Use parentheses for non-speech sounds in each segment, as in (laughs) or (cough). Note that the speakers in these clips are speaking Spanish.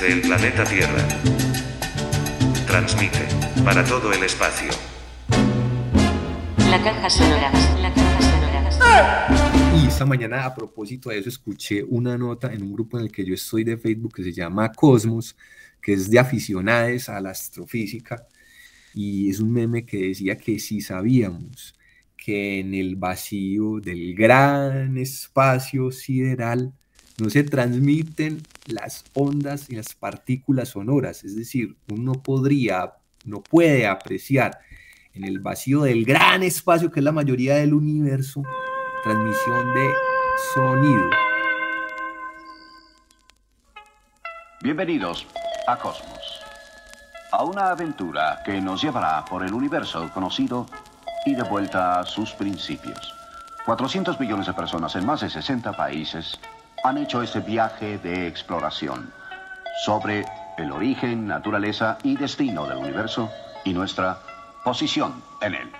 desde el planeta Tierra. Transmite para todo el espacio. La caja sonora, la caja sonora. Y esta mañana a propósito de eso escuché una nota en un grupo en el que yo estoy de Facebook que se llama Cosmos, que es de aficionados a la astrofísica y es un meme que decía que si sabíamos que en el vacío del gran espacio sideral no se transmiten las ondas y las partículas sonoras, es decir, uno podría, no puede apreciar en el vacío del gran espacio que es la mayoría del universo, transmisión de sonido. Bienvenidos a Cosmos, a una aventura que nos llevará por el universo conocido y de vuelta a sus principios. 400 millones de personas en más de 60 países han hecho ese viaje de exploración sobre el origen, naturaleza y destino del universo y nuestra posición en él.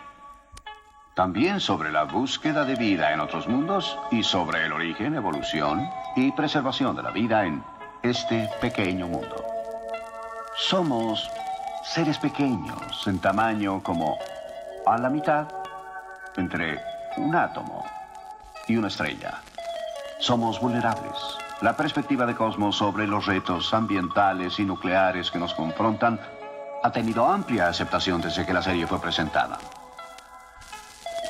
También sobre la búsqueda de vida en otros mundos y sobre el origen, evolución y preservación de la vida en este pequeño mundo. Somos seres pequeños en tamaño como a la mitad entre un átomo y una estrella. Somos vulnerables. La perspectiva de Cosmos sobre los retos ambientales y nucleares que nos confrontan ha tenido amplia aceptación desde que la serie fue presentada.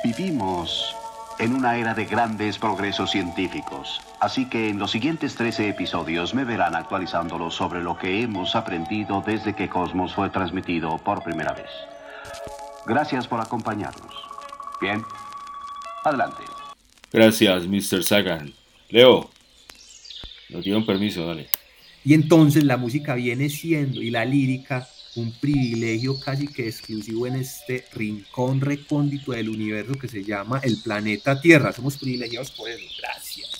Vivimos en una era de grandes progresos científicos, así que en los siguientes 13 episodios me verán actualizándolo sobre lo que hemos aprendido desde que Cosmos fue transmitido por primera vez. Gracias por acompañarnos. Bien, adelante. Gracias, Mr. Sagan. Leo, nos dieron permiso, dale. Y entonces la música viene siendo y la lírica un privilegio casi que exclusivo en este rincón recóndito del universo que se llama el planeta Tierra. Somos privilegiados por eso. Gracias.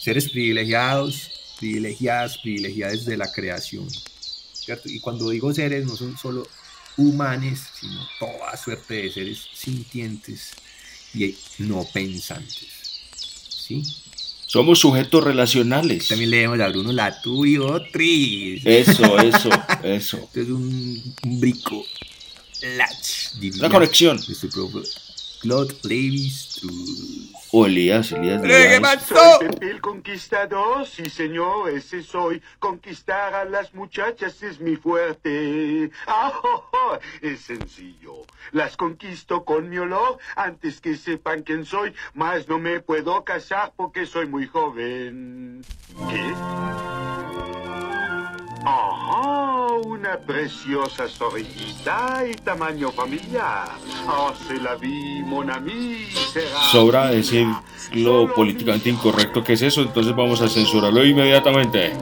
Seres privilegiados, privilegiadas, privilegiadas de la creación. ¿cierto? Y cuando digo seres, no son solo humanes, sino toda suerte de seres sintientes y no pensantes. ¿Sí? Somos sujetos relacionales. También leemos a Bruno Latour y Otris. Eso, (laughs) eso, eso. Esto es un, un brico. Latch, diría Una conexión. profe Claude Lévi-Strauss. O Elías, Elías ¡Eh, qué Díaz. pasó! Soy Pepe el Conquistador, sí señor, ese soy. Conquistar a las muchachas es mi fuerte. Ah, oh, oh, es sencillo. Las conquisto con mi olor antes que sepan quién soy. Más no me puedo casar porque soy muy joven. ¿Qué? Ajá, una preciosa zorrillita y tamaño familiar. Oh, se la vi, mon ami, Sobra decir lo políticamente incorrecto que es eso, entonces vamos a censurarlo inmediatamente.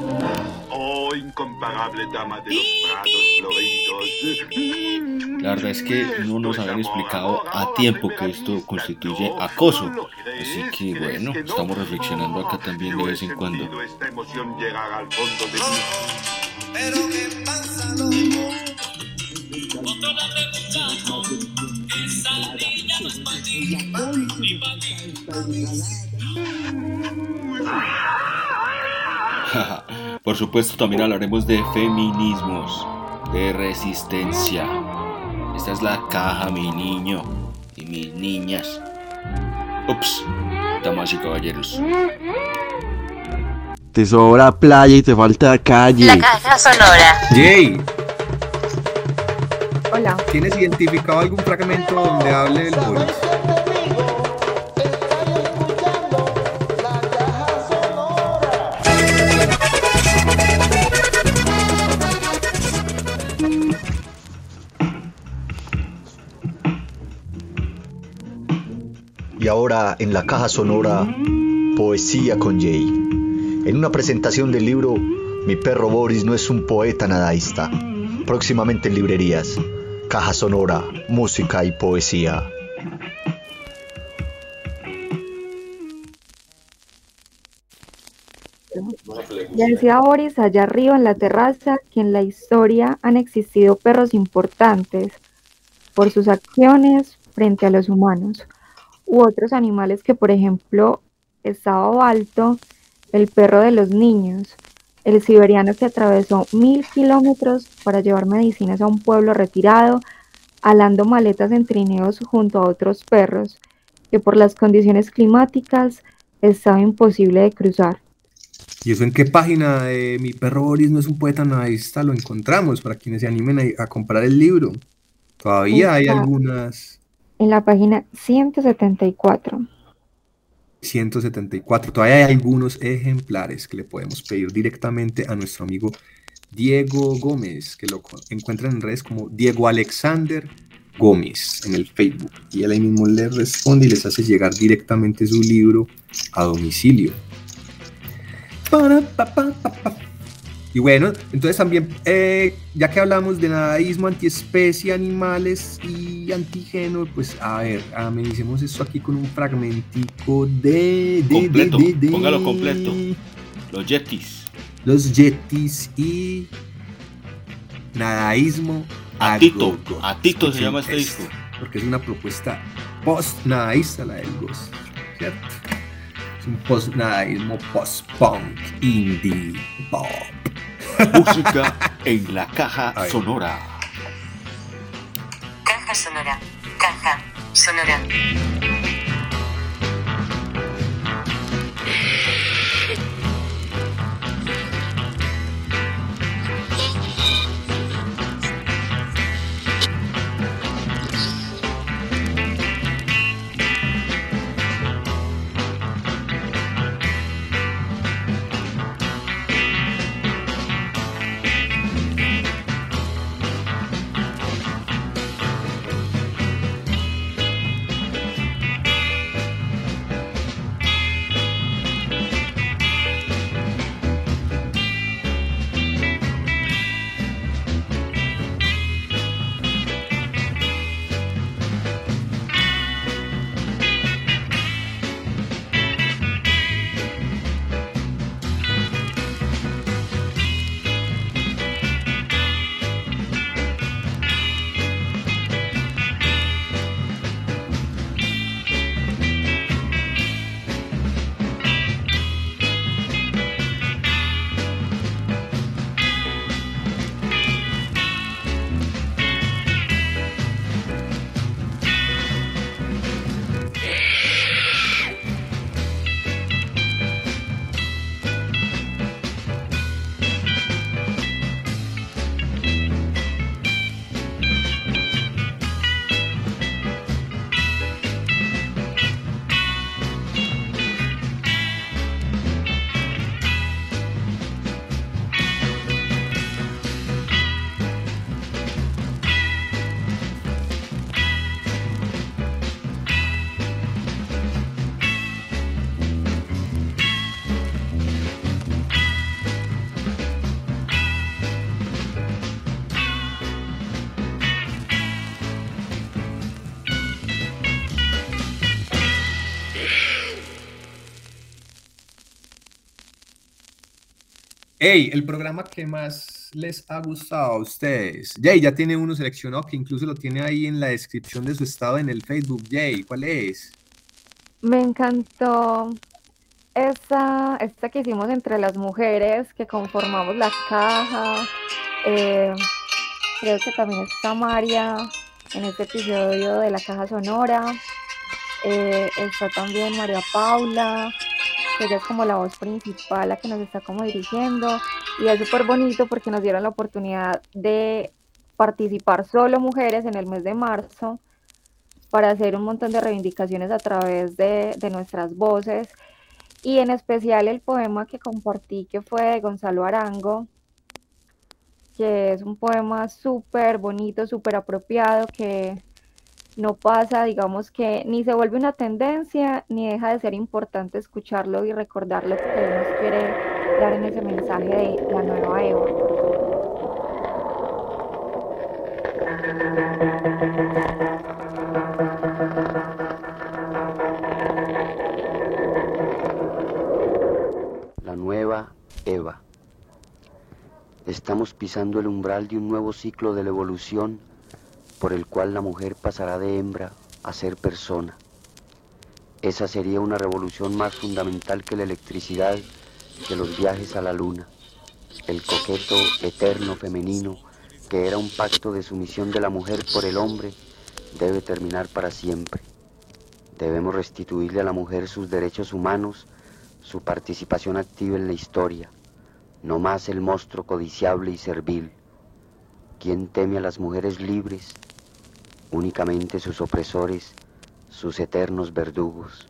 Oh, incomparable dama de los prados floridos. La verdad es que no nos habían explicado a tiempo que esto constituye acoso. Así que bueno, estamos reflexionando acá también de vez en cuando. Esta emoción llegar al fondo de mí. (laughs) Por supuesto, también hablaremos de feminismos, de resistencia. Esta es la caja, mi niño y mis niñas. Ups, damas y caballeros. Te sobra playa y te falta calle. La caja sonora. Jay, Hola. ¿tienes identificado algún fragmento donde hable el Boris? Y ahora en la caja sonora, Poesía con Jay. En una presentación del libro Mi perro Boris no es un poeta nadaísta. Próximamente en librerías. Caja sonora, música y poesía. Ya decía Boris allá arriba en la terraza que en la historia han existido perros importantes por sus acciones frente a los humanos u otros animales que por ejemplo estaba alto el perro de los niños el siberiano que atravesó mil kilómetros para llevar medicinas a un pueblo retirado, alando maletas en trineos junto a otros perros, que por las condiciones climáticas estaba imposible de cruzar. ¿Y eso en qué página de Mi perro Boris no es un poeta nadista lo encontramos para quienes se animen a, a comprar el libro? Todavía hay algunas En la página 174. 174, todavía hay algunos ejemplares que le podemos pedir directamente a nuestro amigo Diego Gómez, que lo encuentran en redes como Diego Alexander Gómez en el Facebook. Y él ahí mismo les responde y les hace llegar directamente su libro a domicilio. Para, pa, pa, pa, pa. Y bueno, entonces también, eh, ya que hablamos de nadaísmo, antiespecie, animales y antígeno, pues a ver, amenicemos esto aquí con un fragmentico de... Completo, de- de póngalo completo. Los Yetis. Los yetis y nadaísmo A Tito, a Tito se llama este disco. Porque es una propuesta post-nadaísta la del Ghost, ¿cierto? Es un post-nadaísmo, post-punk, indie, pop. Música en la caja sonora. Caja sonora. Caja sonora. Hey, el programa que más les ha gustado a ustedes. Jay, ya tiene uno seleccionado que incluso lo tiene ahí en la descripción de su estado en el Facebook. Jay, ¿cuál es? Me encantó esta, esta que hicimos entre las mujeres que conformamos la caja. Eh, creo que también está María en este episodio de la caja sonora. Eh, está también María Paula, ella es como la voz principal, la que nos está como dirigiendo. Y es súper bonito porque nos dieron la oportunidad de participar solo mujeres en el mes de marzo para hacer un montón de reivindicaciones a través de, de nuestras voces y en especial el poema que compartí que fue de Gonzalo Arango, que es un poema súper bonito, súper apropiado, que no pasa, digamos que ni se vuelve una tendencia, ni deja de ser importante escucharlo y recordar lo que nos quiere dar en ese mensaje de la nueva Eva. La nueva Eva. Estamos pisando el umbral de un nuevo ciclo de la evolución por el cual la mujer pasará de hembra a ser persona. Esa sería una revolución más fundamental que la electricidad, que los viajes a la luna. el coqueto eterno femenino, que era un pacto de sumisión de la mujer por el hombre, debe terminar para siempre. Debemos restituirle a la mujer sus derechos humanos, su participación activa en la historia, no más el monstruo codiciable y servil. ¿Quién teme a las mujeres libres? Únicamente sus opresores, sus eternos verdugos.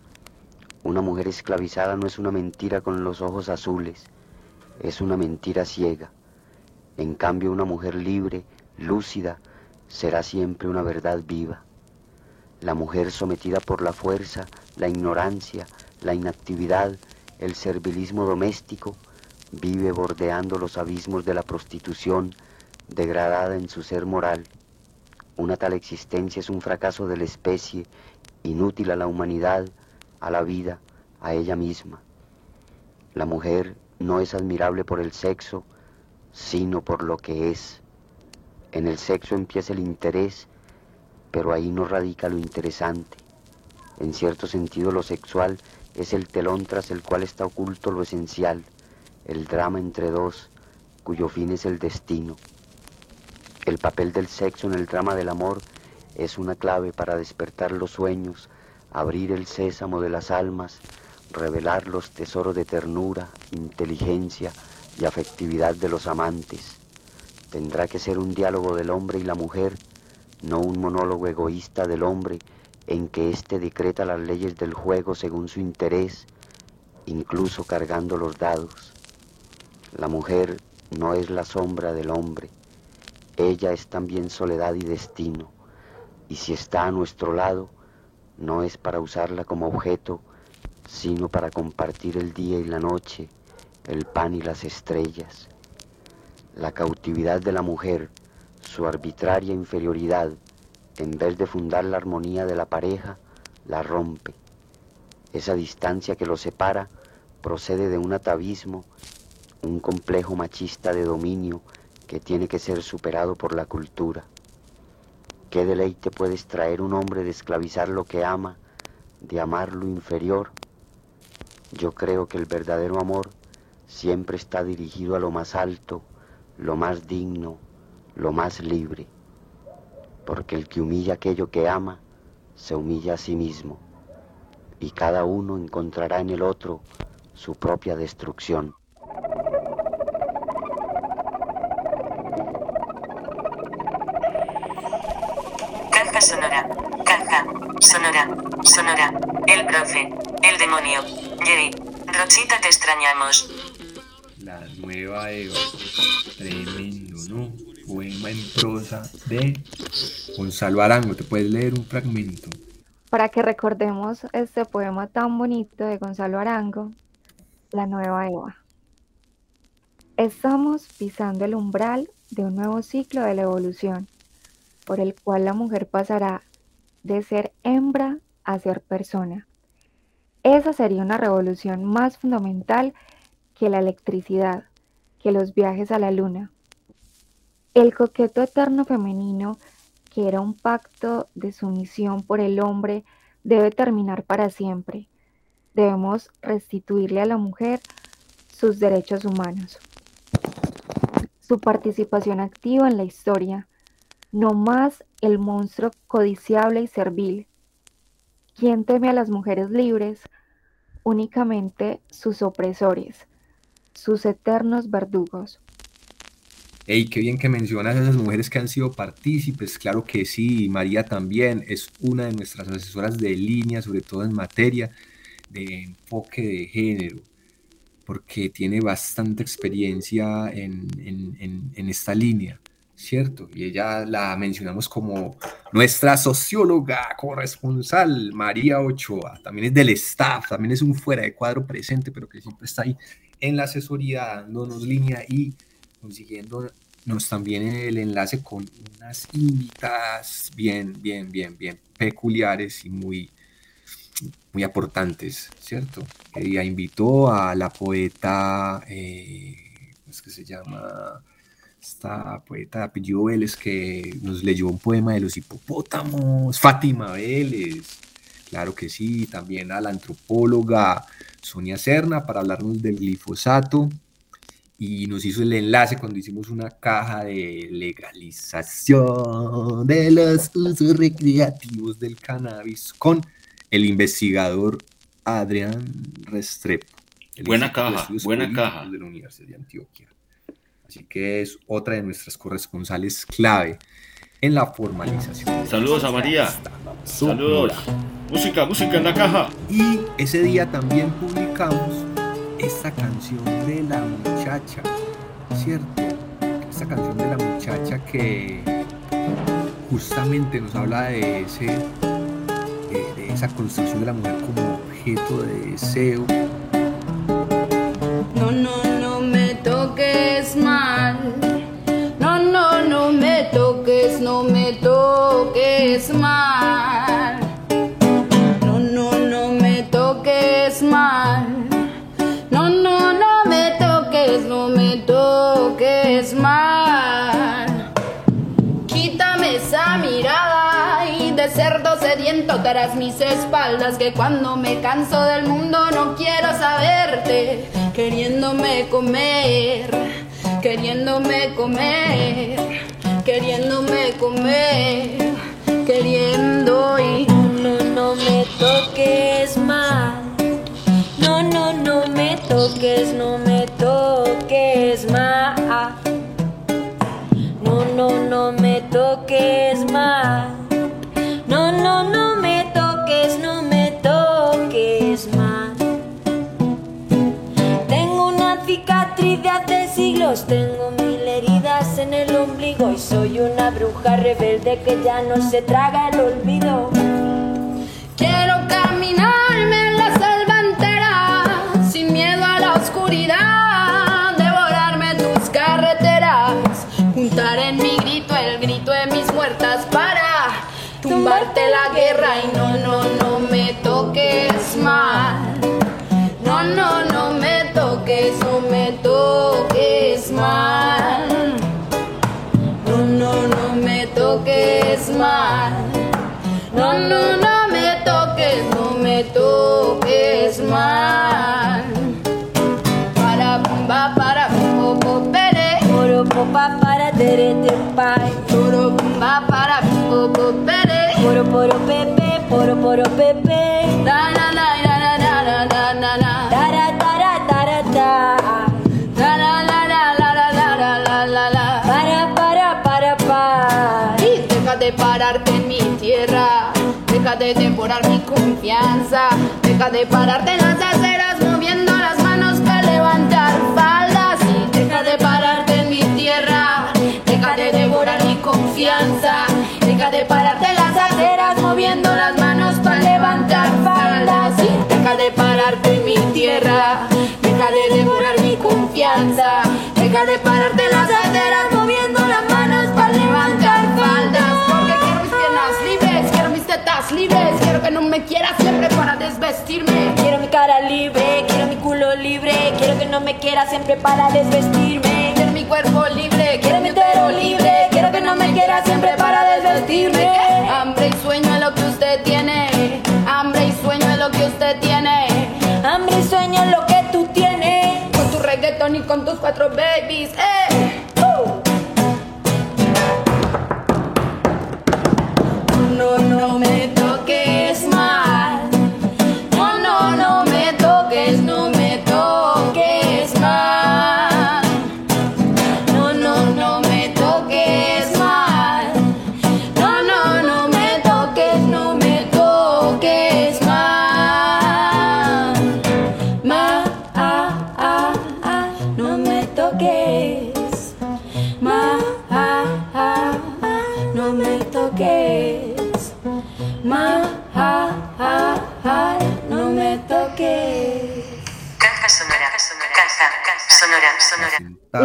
Una mujer esclavizada no es una mentira con los ojos azules, es una mentira ciega. En cambio, una mujer libre, lúcida, será siempre una verdad viva. La mujer sometida por la fuerza, la ignorancia, la inactividad, el servilismo doméstico, vive bordeando los abismos de la prostitución, degradada en su ser moral. Una tal existencia es un fracaso de la especie, inútil a la humanidad, a la vida, a ella misma. La mujer no es admirable por el sexo, sino por lo que es. En el sexo empieza el interés, pero ahí no radica lo interesante. En cierto sentido lo sexual es el telón tras el cual está oculto lo esencial, el drama entre dos, cuyo fin es el destino. El papel del sexo en el drama del amor es una clave para despertar los sueños, abrir el sésamo de las almas, revelar los tesoros de ternura, inteligencia y afectividad de los amantes. Tendrá que ser un diálogo del hombre y la mujer, no un monólogo egoísta del hombre en que éste decreta las leyes del juego según su interés, incluso cargando los dados. La mujer no es la sombra del hombre, ella es también soledad y destino, y si está a nuestro lado, no es para usarla como objeto, sino para compartir el día y la noche, el pan y las estrellas. La cautividad de la mujer, su arbitraria inferioridad, en vez de fundar la armonía de la pareja, la rompe. Esa distancia que los separa procede de un atavismo, un complejo machista de dominio que tiene que ser superado por la cultura. ¿Qué deleite puede extraer un hombre de esclavizar lo que ama, de amar lo inferior? Yo creo que el verdadero amor siempre está dirigido a lo más alto, lo más digno, lo más libre, porque el que humilla aquello que ama, se humilla a sí mismo, y cada uno encontrará en el otro su propia destrucción. Sonora. El profe. El demonio. Jerry. Rochita te extrañamos. La nueva Eva. Tremendo, ¿no? Poema en prosa de Gonzalo Arango. ¿Te puedes leer un fragmento? Para que recordemos este poema tan bonito de Gonzalo Arango, La nueva Eva. Estamos pisando el umbral de un nuevo ciclo de la evolución, por el cual la mujer pasará de ser hembra a ser persona. Esa sería una revolución más fundamental que la electricidad, que los viajes a la luna. El coqueto eterno femenino, que era un pacto de sumisión por el hombre, debe terminar para siempre. Debemos restituirle a la mujer sus derechos humanos, su participación activa en la historia, no más el monstruo codiciable y servil. ¿Quién teme a las mujeres libres? Únicamente sus opresores, sus eternos verdugos. Ey, qué bien que mencionas a esas mujeres que han sido partícipes, claro que sí, María también es una de nuestras asesoras de línea, sobre todo en materia de enfoque de género, porque tiene bastante experiencia en, en- en- en esta línea, ¿cierto? Y ella la mencionamos como nuestra socióloga corresponsal, María Ochoa, también es del staff, también es un fuera de cuadro presente, pero que siempre está ahí en la asesoría dándonos línea y consiguiéndonos también el enlace con unas invitadas bien, bien, bien, bien peculiares y muy, muy aportantes, ¿cierto? Ella invitó a la poeta, eh, ¿cómo es que se llama? Esta poeta de apellido Vélez que nos leyó un poema de los hipopótamos, Fátima Vélez, claro que sí, también a la antropóloga Sonia Serna para hablarnos del glifosato y nos hizo el enlace cuando hicimos una caja de legalización de los usos recreativos del cannabis con el investigador Adrián Restrepo. Buena caja, buena caja. de la Universidad de Antioquia. Así que es otra de nuestras corresponsales clave en la formalización. de Saludos a María. Saludos. Música, música en la caja. Y ese día también publicamos esta canción de la muchacha, ¿cierto? Esta canción de la muchacha que justamente nos habla de ese de, de esa construcción de la mujer como objeto de deseo. No, no, mis espaldas que cuando me canso del mundo no quiero saberte, queriéndome comer, queriéndome comer, queriéndome comer, queriendo y No, no me toques mal. No, no, no me toques, no me toques mal. No, no, no me toques mal. Tengo mil heridas en el ombligo y soy una bruja rebelde que ya no se traga el olvido. Quiero caminarme en la selva entera, sin miedo a la oscuridad, devorarme tus carreteras, juntar en mi grito el grito de mis muertas para tumbarte la guerra y no, no, no me toques mal. No, no, no me toques, no me toques mal. No, no, no me toques, no me toques mal. Para pumba, para pumbo, po, pere. Poro popa para tere te pai. Poro pumba, para pumbo, po, pere. Poro poro pepe, poro poro pepe. Da, na, de devorar mi confianza, deja de pararte en las aceras moviendo las manos para levantar faldas. Y deja de pararte en mi tierra, deja de devorar mi confianza, deja de pararte en las aceras moviendo las manos para levantar faldas. Y deja de pararte en mi tierra, deja de devorar mi confianza, deja de pararte en las aceras libres, quiero que no me quieras siempre para desvestirme. Quiero mi cara libre, quiero mi culo libre, quiero que no me quiera siempre para desvestirme. Quiero mi cuerpo libre, quiero mi utero libre, quiero que no me quiera siempre para desvestirme. Hambre y sueño es lo que usted tiene, hambre y sueño es lo que usted tiene. Hambre y sueño es lo que tú tienes. Con tu reggaeton y con tus cuatro babies, eh.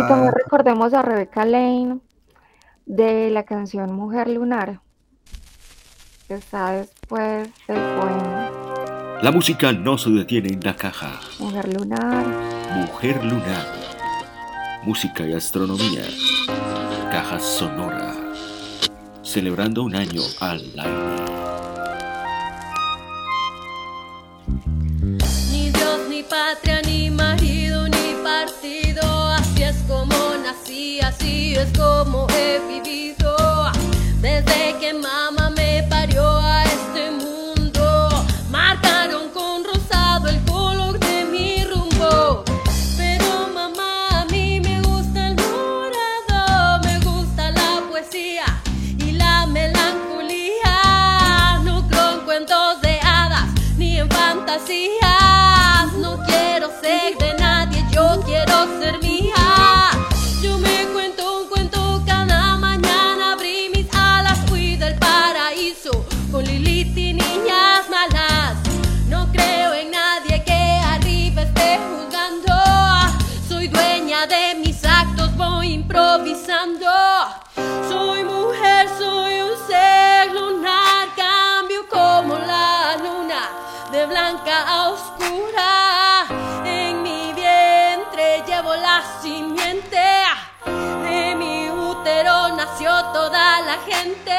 También recordemos a Rebecca Lane de la canción Mujer Lunar, que está después del poema La música no se detiene en la caja. Mujer Lunar. Mujer lunar. Música y astronomía. Caja sonora. Celebrando un año al aire. Es como he vivido. Desde que la simiente, de mi útero nació toda la gente.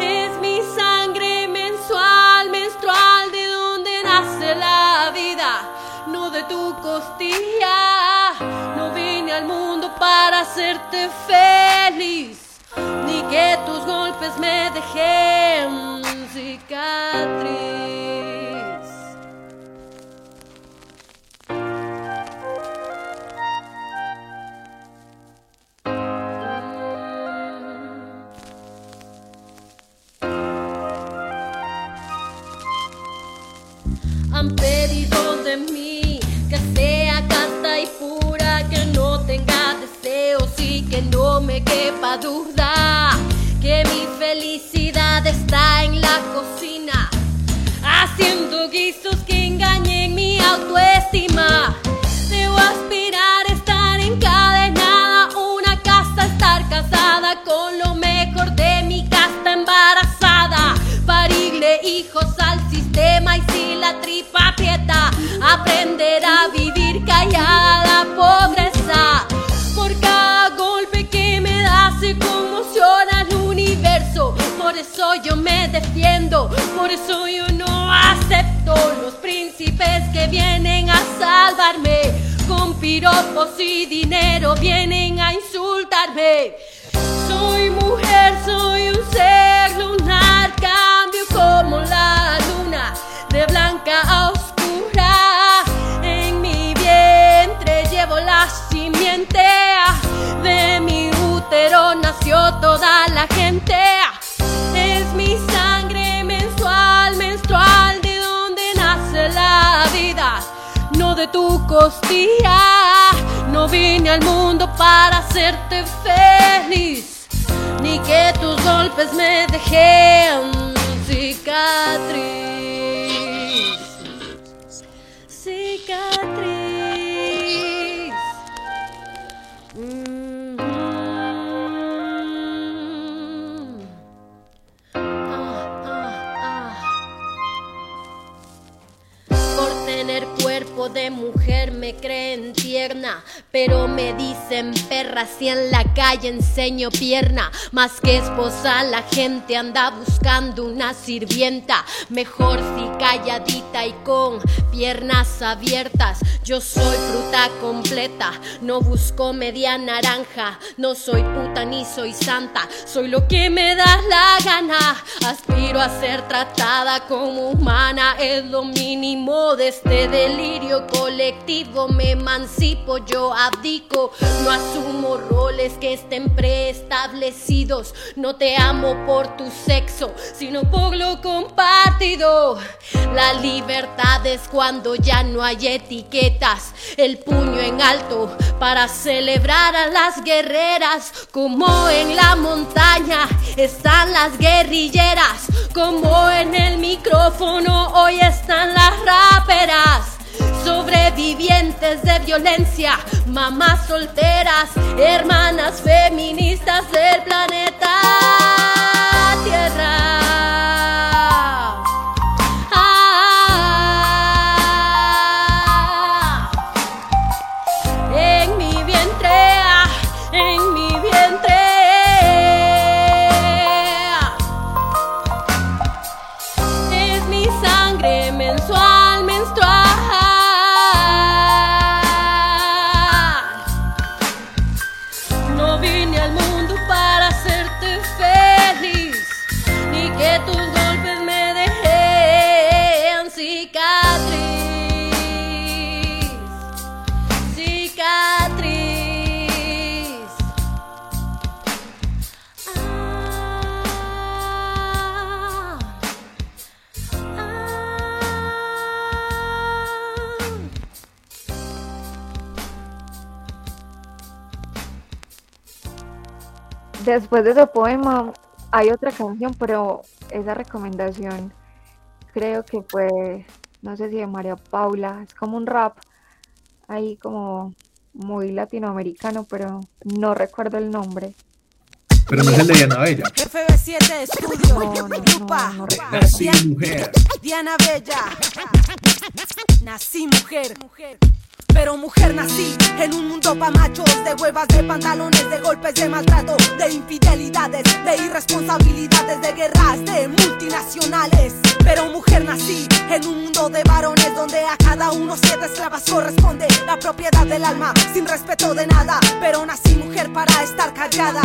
Es mi sangre mensual, menstrual, de donde nace la vida, no de tu costilla. No vine al mundo para hacerte feliz, ni que tus golpes me dejen cicatriz. Duda. Que mi felicidad está en la cocina, por eso yo no acepto los príncipes que vienen a salvarme. Con piropos y dinero vienen a insultarme. Soy mujer, soy un ser lunar, cambio como la luna, de blanca a oscura. En mi vientre llevo la simiente, de mi útero nació toda No vine al mundo para hacerte feliz, ni que tus golpes me dejen cicatriz. Cicatriz. Mm. Por tener cuerpo de mujer me creen tierna, pero me dicen perra si en la calle enseño pierna. Más que esposa la gente anda buscando una sirvienta, mejor si calladita y con piernas abiertas. Yo soy fruta completa, no busco media naranja, no soy puta ni soy santa, soy lo que me da la gana. Aspiro a ser tratada como humana, es lo mínimo de este delirio colectivo. Me emancipo, yo abdico, no asumo roles que estén preestablecidos. No te amo por tu sexo, sino por lo compartido. La libertad es cuando ya no hay el puño en alto para celebrar a las guerreras, como en la montaña están las guerrilleras, como en el micrófono hoy están las raperas. Sobrevivientes de violencia, mamás solteras, hermanas feministas del planeta Tierra. Después de ese poema hay otra canción, pero esa recomendación creo que fue, no sé si de María Paula, es como un rap ahí como muy latinoamericano, pero no recuerdo el nombre. Pero no es el de Diana Bella. FB7 Estudio, No, no, Lupa, no, no Nací mujer. Diana Bella. Nací mujer. Pero mujer nací en un mundo pa' machos De huevas, de pantalones, de golpes, de maltrato De infidelidades, de irresponsabilidades De guerras, de multinacionales. Pero mujer nací en un mundo de varones Donde a cada uno siete esclavas corresponde La propiedad del alma, sin respeto de nada. Pero nací mujer para estar callada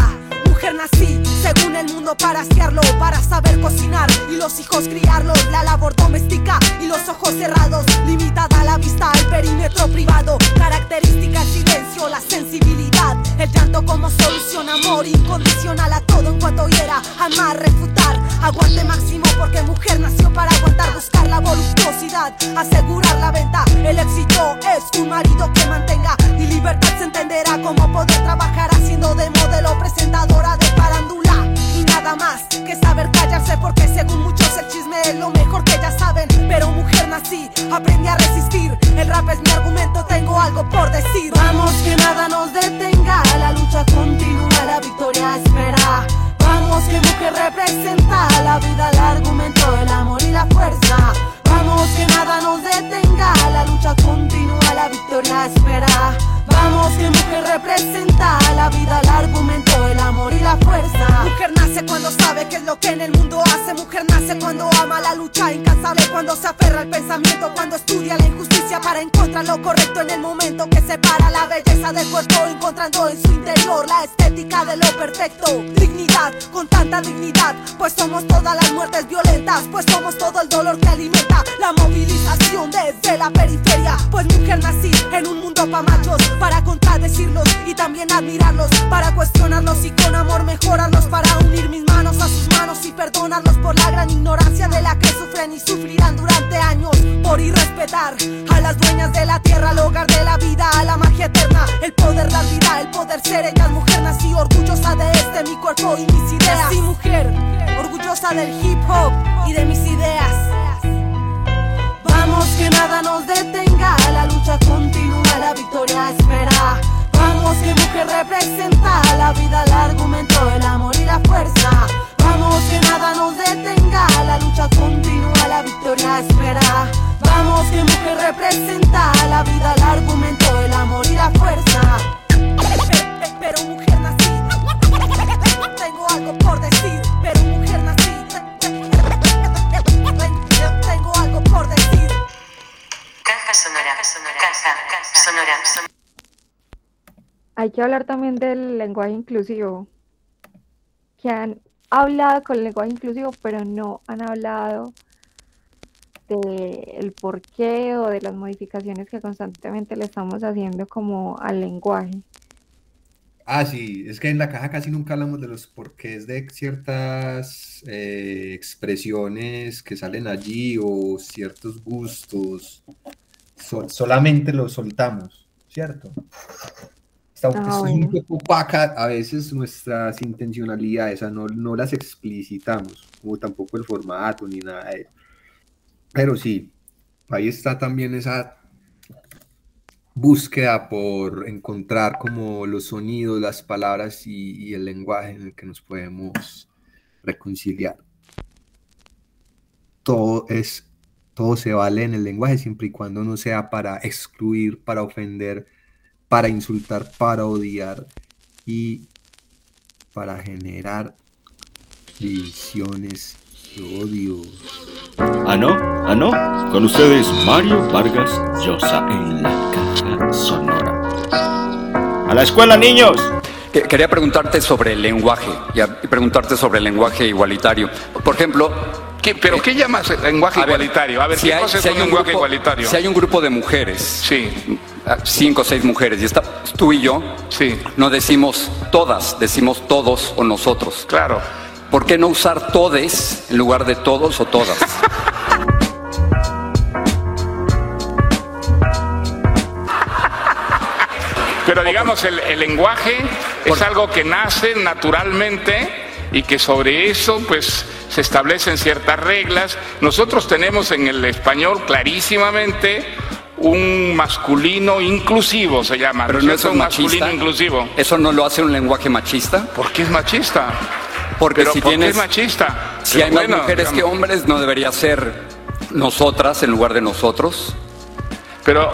Mujer nací, según el mundo para asearlo Para saber cocinar y los hijos criarlos La labor doméstica y los ojos cerrados Limitada la vista al perímetro privado. Característica el silencio, la sensibilidad El llanto como solución, amor incondicional A todo en cuanto hiera, amar, refutar Aguante máximo porque mujer nació para aguantar Buscar la voluptuosidad, asegurar la venta. El éxito es un marido que mantenga Y libertad se entenderá como poder trabajar Haciendo de modelo presentadora de farándula y nada más que saber callarse porque según muchos el chisme es lo mejor que ya saben. Pero mujer nací aprendí a resistir. El rap es mi argumento tengo algo por decir. Vamos que nada nos detenga la lucha continúa la victoria espera. Vamos que mujer representa la vida el argumento el amor y la fuerza. Vamos que nada nos detenga la lucha continúa la victoria espera Vamos que mujer representa la vida, el argumento, el amor y la fuerza. Mujer nace cuando sabe qué es lo que en el mundo hace. Mujer nace cuando ama la lucha incansable, cuando se aferra al pensamiento, cuando estudia la injusticia para encontrar lo correcto en el momento que separa la belleza del cuerpo, encontrando en su interior la estética de lo perfecto. Dignidad, con tanta dignidad, pues somos todas las muertes violentas, pues somos todo el dolor que alimenta la movilización desde la periferia. Pues mujer nací en un mundo pa' machos, para contradecirlos y también admirarlos, para cuestionarlos y con amor mejorarlos, para unir mis manos a sus manos y perdonarlos por la gran ignorancia de la que sufren y sufrirán durante años, por irrespetar a las dueñas de la tierra, al hogar de la vida, a la magia eterna, el poder dar vida, el poder ser ellas, mujer nací orgullosa de este mi cuerpo y mis ideas. Nací mujer, orgullosa del hip hop y de mis ideas. Vamos que nada nos detenga, la lucha continúa, la victoria espera. Vamos que mujer representa la vida, el argumento, el amor y la fuerza. Vamos que nada nos detenga, la lucha continúa, la victoria espera. Vamos que mujer representa la vida, el argumento, el amor y la fuerza. Pero mujer nací, tengo algo por decir, Caja sonora, caja, caja sonora, sonora. Hay que hablar también del lenguaje inclusivo, que han hablado con el lenguaje inclusivo, pero no han hablado del porqué o de las modificaciones que constantemente le estamos haciendo como al lenguaje. Ah, sí, es que en la caja casi nunca hablamos de los porqués de ciertas eh, expresiones que salen allí o ciertos gustos. So- solamente los soltamos, ¿cierto? Está, Ah, es un bueno. poco opaca a veces nuestras intencionalidades, no, no las explicitamos, como tampoco el formato ni nada de eso. Pero sí, ahí está también esa búsqueda por encontrar como los sonidos, las palabras y, y el lenguaje en el que nos podemos reconciliar. Todo es, todo se vale en el lenguaje siempre y cuando no sea para excluir, para ofender, para insultar, para odiar y para generar divisiones y odios. Ah, no, ah, no. Con ustedes, Mario Vargas Llosa en la caja sonora. ¡A la escuela, niños! Que- Quería preguntarte sobre el lenguaje y preguntarte sobre el lenguaje igualitario. Por ejemplo... ¿Pero qué llamas lenguaje igualitario? A ver, ¿qué cosa es un lenguaje igualitario? Si hay un grupo de mujeres, cinco o seis mujeres, y está tú y yo, no decimos todas, decimos todos o nosotros. Claro. ¿Por qué no usar todes en lugar de todos o todas? (laughs) Pero digamos, el, el lenguaje es algo que nace naturalmente y que sobre eso pues se establecen ciertas reglas. Nosotros tenemos en el español clarísimamente un masculino inclusivo, se llama. Pero ¿no es un machista. masculino inclusivo. ¿Eso no lo hace un lenguaje machista? ¿Por qué es machista? Porque Pero si ¿por qué es machista? Si Pero hay más mujeres que hombres, no debería ser nosotras en lugar de nosotros. Pero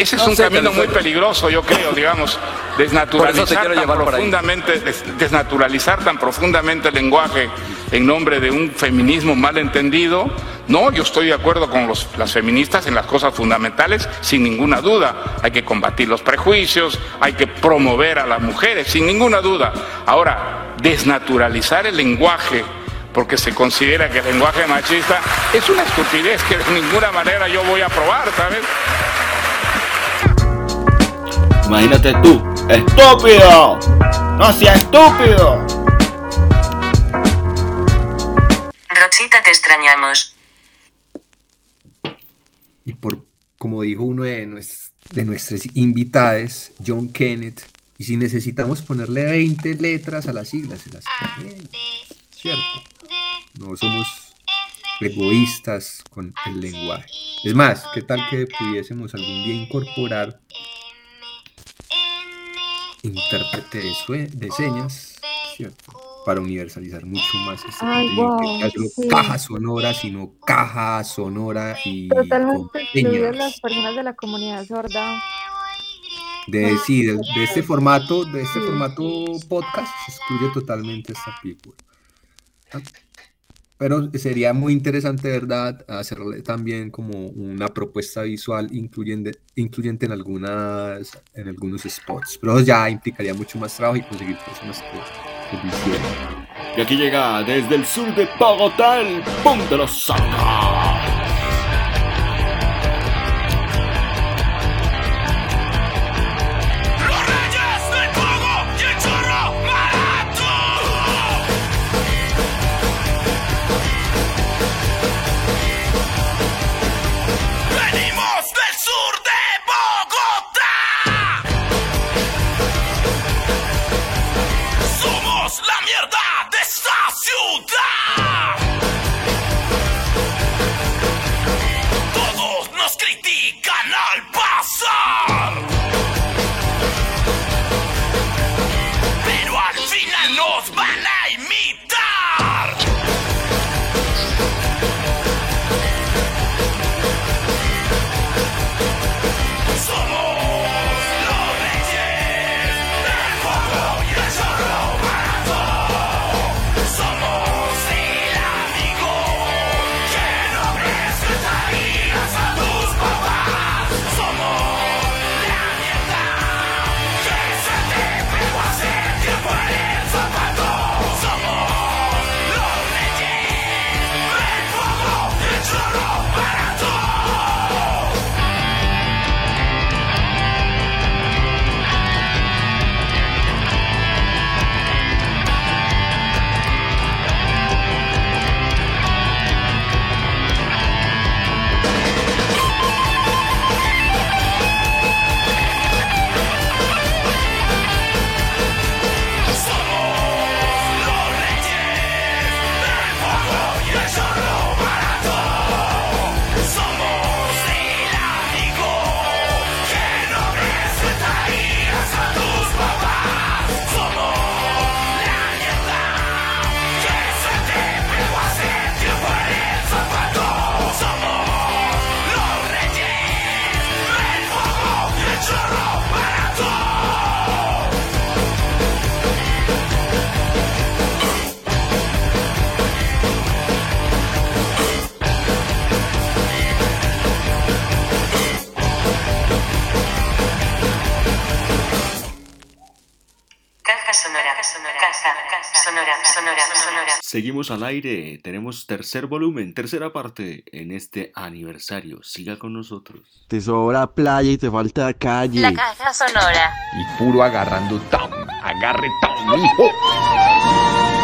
ese es No un sé, camino muy peligroso, yo creo, digamos, desnaturalizar tan profundamente, des- desnaturalizar tan profundamente el lenguaje en nombre de un feminismo mal entendido. No, yo estoy de acuerdo con los- las feministas en las cosas fundamentales, sin ninguna duda. Hay que combatir los prejuicios, hay que promover a las mujeres, sin ninguna duda. Ahora, desnaturalizar el lenguaje porque se considera que el lenguaje machista es una estupidez que de ninguna manera yo voy a aprobar, ¿sabes? Imagínate tú, estúpido. No seas estúpido. Roxita, te extrañamos. Y por, como dijo uno de, nues- de nuestras invitadas, John Kenneth, y si necesitamos ponerle 20 letras a las siglas, se las ¿cierto? No somos egoístas con el lenguaje. Es más, ¿qué tal que pudiésemos algún día incorporar intérprete de, sue- de señas, ¿cierto? Para universalizar mucho más este Ay, contenido, que wow, sí. caja sonora, sino caja sonora y Totalmente señas. las personas de la comunidad sorda. De, sí, de, de este formato, de este formato podcast se excluye totalmente esta people. Pero sería muy interesante, ¿verdad? Hacerle también como una propuesta visual incluyente, incluyente en algunas, en algunos spots. Pero eso ya implicaría mucho más trabajo y conseguir personas que, lo hicieran. Y aquí llega desde el sur de Bogotá el boom de los sacos. Seguimos al aire, tenemos tercer volumen, tercera parte en este aniversario. Siga con nosotros. Te sobra playa y te falta calle. caja sonora. Y puro agarrando tam, agarre tam, hijo.